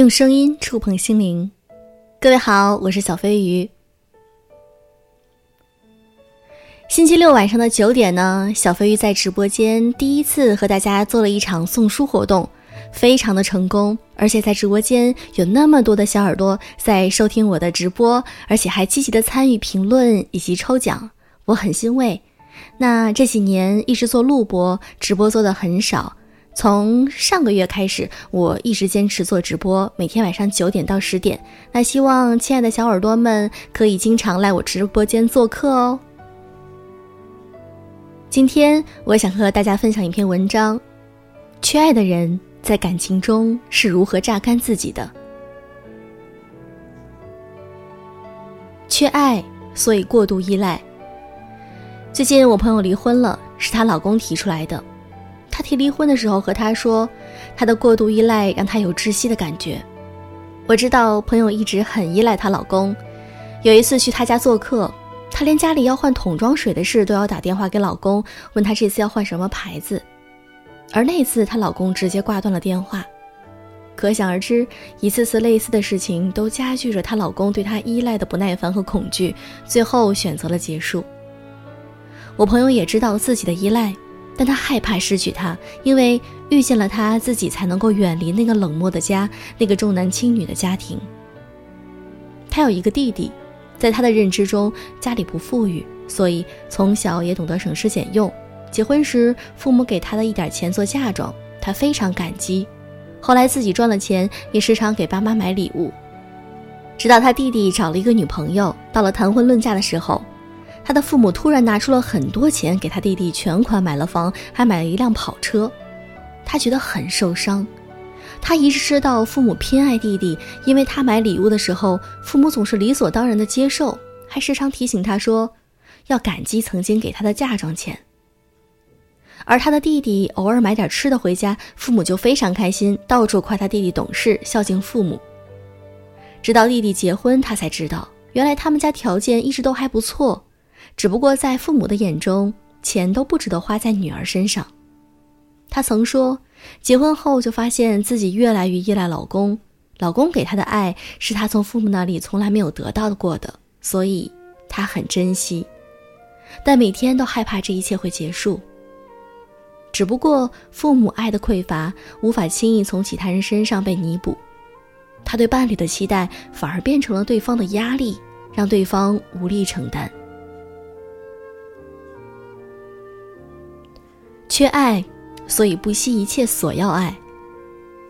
用声音触碰心灵，各位好，我是小飞鱼。星期六晚上的九点呢，小飞鱼在直播间第一次和大家做了一场送书活动，非常的成功，而且在直播间有那么多的小耳朵在收听我的直播，而且还积极的参与评论以及抽奖，我很欣慰。那这几年一直做录播，直播做的很少。从上个月开始，我一直坚持做直播，每天晚上九点到十点。那希望亲爱的小耳朵们可以经常来我直播间做客哦。今天我想和大家分享一篇文章：缺爱的人在感情中是如何榨干自己的？缺爱，所以过度依赖。最近我朋友离婚了，是她老公提出来的。她提离婚的时候和他说，她的过度依赖让她有窒息的感觉。我知道朋友一直很依赖她老公，有一次去她家做客，她连家里要换桶装水的事都要打电话给老公，问他这次要换什么牌子。而那次她老公直接挂断了电话，可想而知，一次次类似的事情都加剧着她老公对她依赖的不耐烦和恐惧，最后选择了结束。我朋友也知道自己的依赖。但他害怕失去他，因为遇见了他自己才能够远离那个冷漠的家，那个重男轻女的家庭。他有一个弟弟，在他的认知中，家里不富裕，所以从小也懂得省吃俭用。结婚时，父母给他的一点钱做嫁妆，他非常感激。后来自己赚了钱，也时常给爸妈买礼物。直到他弟弟找了一个女朋友，到了谈婚论嫁的时候。他的父母突然拿出了很多钱给他弟弟全款买了房，还买了一辆跑车，他觉得很受伤。他一直知道父母偏爱弟弟，因为他买礼物的时候，父母总是理所当然的接受，还时常提醒他说要感激曾经给他的嫁妆钱。而他的弟弟偶尔买点吃的回家，父母就非常开心，到处夸他弟弟懂事、孝敬父母。直到弟弟结婚，他才知道原来他们家条件一直都还不错。只不过在父母的眼中，钱都不值得花在女儿身上。她曾说，结婚后就发现自己越来越依赖老公，老公给她的爱是她从父母那里从来没有得到过的，所以她很珍惜，但每天都害怕这一切会结束。只不过父母爱的匮乏无法轻易从其他人身上被弥补，她对伴侣的期待反而变成了对方的压力，让对方无力承担。缺爱，所以不惜一切索要爱。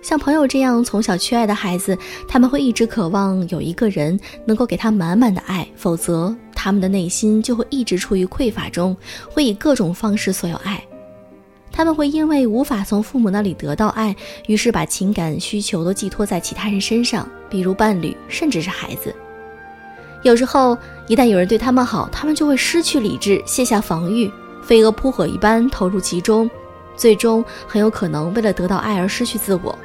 像朋友这样从小缺爱的孩子，他们会一直渴望有一个人能够给他满满的爱，否则他们的内心就会一直处于匮乏中，会以各种方式索要爱。他们会因为无法从父母那里得到爱，于是把情感需求都寄托在其他人身上，比如伴侣，甚至是孩子。有时候，一旦有人对他们好，他们就会失去理智，卸下防御。飞蛾扑火一般投入其中，最终很有可能为了得到爱而失去自我。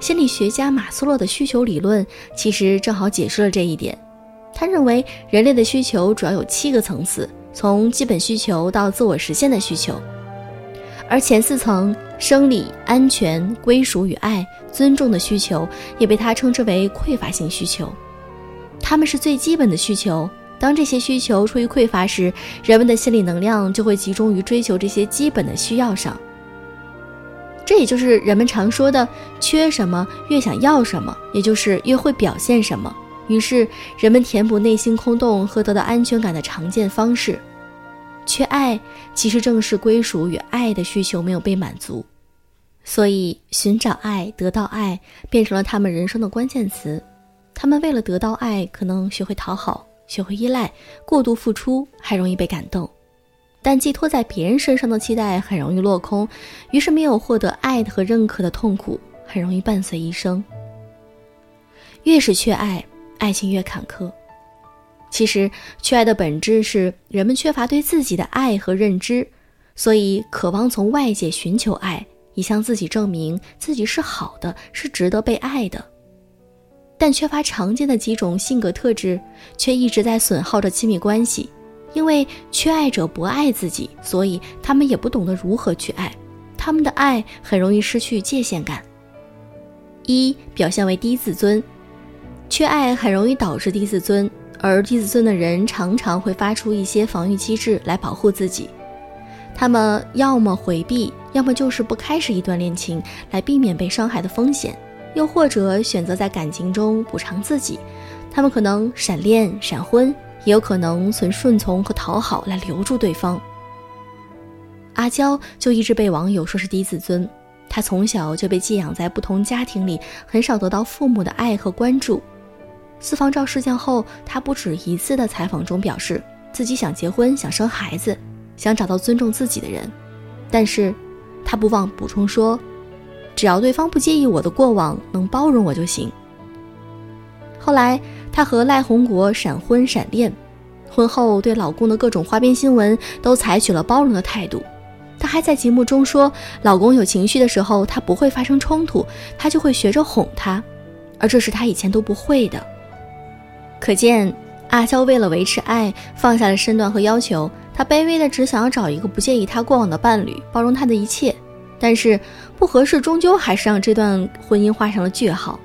心理学家马斯洛的需求理论其实正好解释了这一点。他认为人类的需求主要有七个层次，从基本需求到自我实现的需求，而前四层生理、安全、归属与爱、尊重的需求也被他称之为匮乏性需求。他们是最基本的需求。当这些需求处于匮乏时，人们的心理能量就会集中于追求这些基本的需要上。这也就是人们常说的“缺什么越想要什么”，也就是越会表现什么。于是，人们填补内心空洞和得到安全感的常见方式，缺爱其实正是归属与爱的需求没有被满足，所以寻找爱、得到爱变成了他们人生的关键词。他们为了得到爱，可能学会讨好。学会依赖，过度付出还容易被感动，但寄托在别人身上的期待很容易落空，于是没有获得爱和认可的痛苦很容易伴随一生。越是缺爱，爱情越坎坷。其实，缺爱的本质是人们缺乏对自己的爱和认知，所以渴望从外界寻求爱，以向自己证明自己是好的，是值得被爱的。但缺乏常见的几种性格特质，却一直在损耗着亲密关系。因为缺爱者不爱自己，所以他们也不懂得如何去爱，他们的爱很容易失去界限感。一表现为低自尊，缺爱很容易导致低自尊，而低自尊的人常常会发出一些防御机制来保护自己。他们要么回避，要么就是不开始一段恋情来避免被伤害的风险，又或者选择在感情中补偿自己。他们可能闪恋、闪婚，也有可能存顺从和讨好来留住对方。阿娇就一直被网友说是低自尊。她从小就被寄养在不同家庭里，很少得到父母的爱和关注。私房照事件后，她不止一次的采访中表示，自己想结婚、想生孩子，想找到尊重自己的人。但是，她不忘补充说：“只要对方不介意我的过往，能包容我就行。”后来，她和赖宏国闪婚闪恋，婚后对老公的各种花边新闻都采取了包容的态度。她还在节目中说，老公有情绪的时候，她不会发生冲突，她就会学着哄他，而这是她以前都不会的。可见阿娇为了维持爱，放下了身段和要求，她卑微的只想要找一个不介意她过往的伴侣，包容她的一切。但是不合适，终究还是让这段婚姻画上了句号。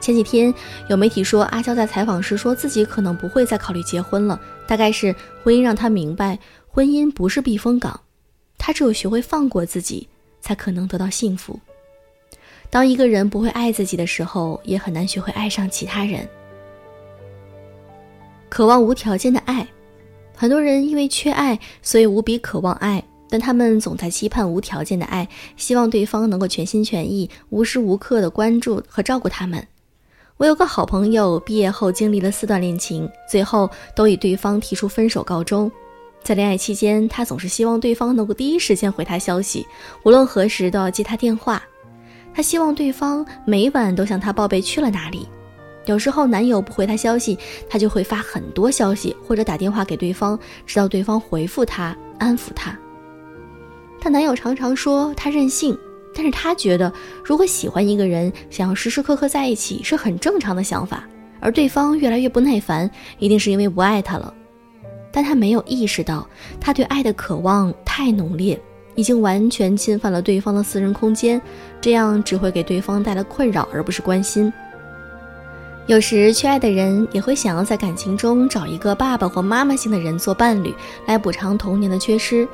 前几天有媒体说，阿娇在采访时说自己可能不会再考虑结婚了，大概是婚姻让她明白，婚姻不是避风港。他只有学会放过自己，才可能得到幸福。当一个人不会爱自己的时候，也很难学会爱上其他人。渴望无条件的爱，很多人因为缺爱，所以无比渴望爱，但他们总在期盼无条件的爱，希望对方能够全心全意、无时无刻的关注和照顾他们。我有个好朋友，毕业后经历了四段恋情，最后都以对方提出分手告终。在恋爱期间，他总是希望对方能够第一时间回他消息，无论何时都要接他电话。他希望对方每晚都向他报备去了哪里。有时候男友不回他消息，他就会发很多消息或者打电话给对方，直到对方回复他，安抚他。她男友常常说她任性，但是她觉得，如果喜欢一个人，想要时时刻刻在一起是很正常的想法。而对方越来越不耐烦，一定是因为不爱她了。但她没有意识到，她对爱的渴望太浓烈，已经完全侵犯了对方的私人空间，这样只会给对方带来困扰，而不是关心。有时，缺爱的人也会想要在感情中找一个爸爸或妈妈型的人做伴侣，来补偿童年的缺失。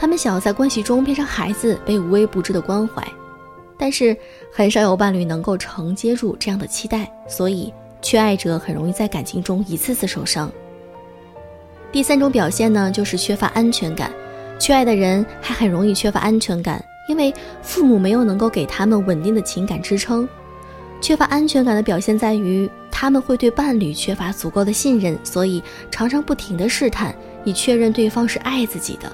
他们想要在关系中变成孩子，被无微不至的关怀。但是，很少有伴侣能够承接住这样的期待，所以缺爱者很容易在感情中一次次受伤。第三种表现呢，就是缺乏安全感。缺爱的人还很容易缺乏安全感，因为父母没有能够给他们稳定的情感支撑。缺乏安全感的表现在于，他们会对伴侣缺乏足够的信任，所以常常不停的试探，以确认对方是爱自己的。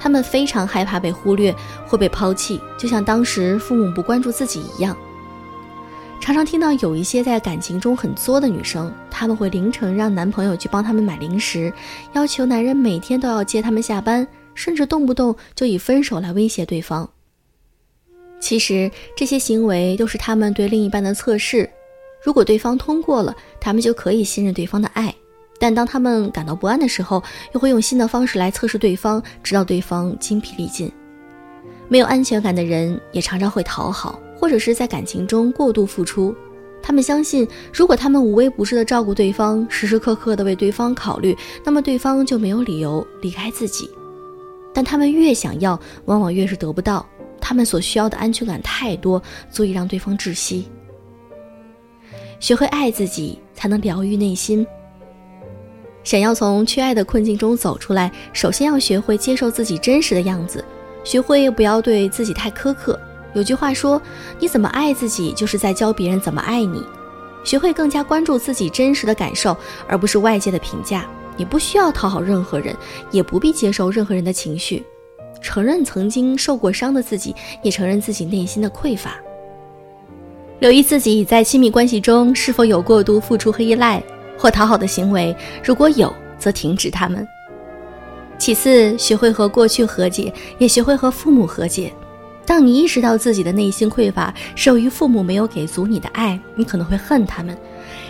他们非常害怕被忽略会被抛弃，就像当时父母不关注自己一样。常常听到有一些在感情中很作的女生，她们会凌晨让男朋友去帮他们买零食，要求男人每天都要接他们下班，甚至动不动就以分手来威胁对方。其实这些行为都是他们对另一半的测试，如果对方通过了，他们就可以信任对方的爱；但当他们感到不安的时候，又会用新的方式来测试对方，直到对方精疲力尽。没有安全感的人也常常会讨好。或者是在感情中过度付出，他们相信，如果他们无微不至的照顾对方，时时刻刻的为对方考虑，那么对方就没有理由离开自己。但他们越想要，往往越是得不到。他们所需要的安全感太多，足以让对方窒息。学会爱自己，才能疗愈内心。想要从缺爱的困境中走出来，首先要学会接受自己真实的样子，学会不要对自己太苛刻。有句话说：“你怎么爱自己，就是在教别人怎么爱你。”学会更加关注自己真实的感受，而不是外界的评价。你不需要讨好任何人，也不必接受任何人的情绪。承认曾经受过伤的自己，也承认自己内心的匮乏。留意自己在亲密关系中是否有过度付出和依赖，或讨好的行为。如果有，则停止他们。其次，学会和过去和解，也学会和父母和解。当你意识到自己的内心匮乏，是由于父母没有给足你的爱，你可能会恨他们。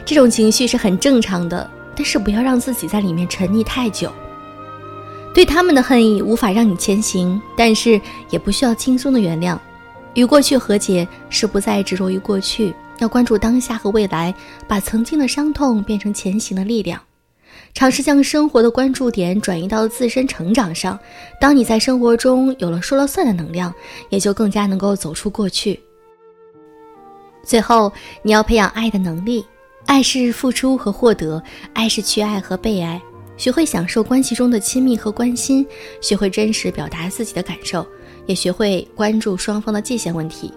这种情绪是很正常的，但是不要让自己在里面沉溺太久。对他们的恨意无法让你前行，但是也不需要轻松的原谅。与过去和解是不再执着于过去，要关注当下和未来，把曾经的伤痛变成前行的力量。尝试将生活的关注点转移到自身成长上。当你在生活中有了说了算的能量，也就更加能够走出过去。最后，你要培养爱的能力。爱是付出和获得，爱是去爱和被爱。学会享受关系中的亲密和关心，学会真实表达自己的感受，也学会关注双方的界限问题。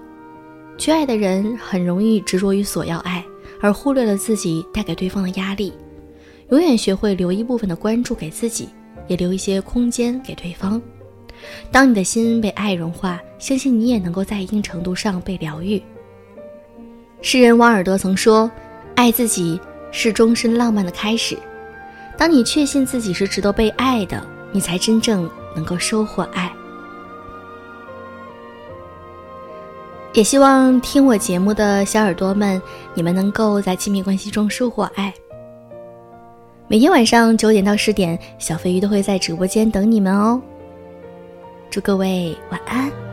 缺爱的人很容易执着于索要爱，而忽略了自己带给对方的压力。永远学会留一部分的关注给自己，也留一些空间给对方。当你的心被爱融化，相信你也能够在一定程度上被疗愈。诗人王尔德曾说：“爱自己是终身浪漫的开始。”当你确信自己是值得被爱的，你才真正能够收获爱。也希望听我节目的小耳朵们，你们能够在亲密关系中收获爱。每天晚上九点到十点，小飞鱼都会在直播间等你们哦。祝各位晚安。